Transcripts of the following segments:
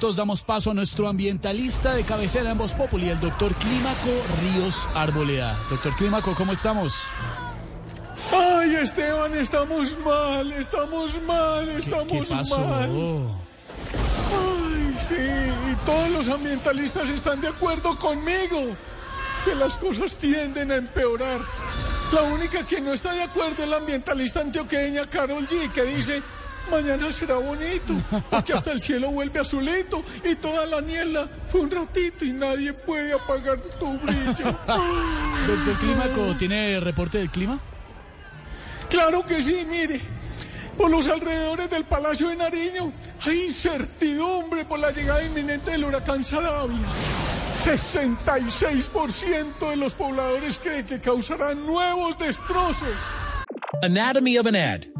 Entonces damos paso a nuestro ambientalista de cabecera en Voz Populi, el doctor Clímaco Ríos Arboleda. Doctor Clímaco, ¿cómo estamos? Ay, Esteban, estamos mal, estamos mal, ¿Qué, estamos qué pasó? mal. Ay, sí, y todos los ambientalistas están de acuerdo conmigo, que las cosas tienden a empeorar. La única que no está de acuerdo es la ambientalista antioqueña Carol G, que dice, mañana será bonito, porque hasta el cielo vuelve azulito y toda la niebla fue un ratito y nadie puede apagar tu brillo. Doctor Clímaco, ¿tiene reporte del clima? Claro que sí, mire. Por los alrededores del Palacio de Nariño hay incertidumbre por la llegada inminente del huracán Sarabia. 66% de los pobladores creen que causará nuevos destrozos. Anatomy of an ad.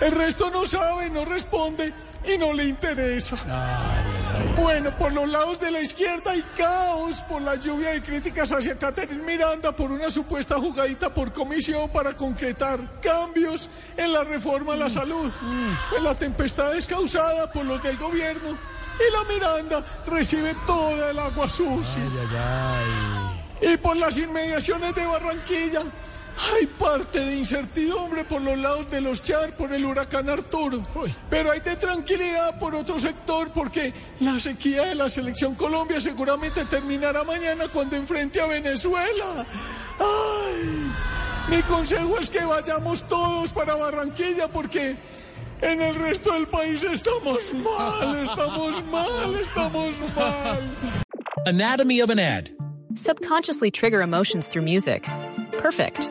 El resto no sabe, no responde y no le interesa. Bueno, por los lados de la izquierda hay caos por la lluvia de críticas hacia Catherine Miranda por una supuesta jugadita por comisión para concretar cambios en la reforma a la salud. Pues la tempestad es causada por los del gobierno y la Miranda recibe toda el agua sucia. Y por las inmediaciones de Barranquilla hay parte de incertidumbre por los lados de los Char por el huracán Arturo. Pero hay de tranquilidad por otro sector porque la sequía de la selección Colombia seguramente terminará mañana cuando enfrente a Venezuela. Ay, mi consejo es que vayamos todos para Barranquilla porque en el resto del país estamos mal, estamos mal, estamos mal. Anatomy of an ad. Subconsciously trigger emotions through music. Perfect.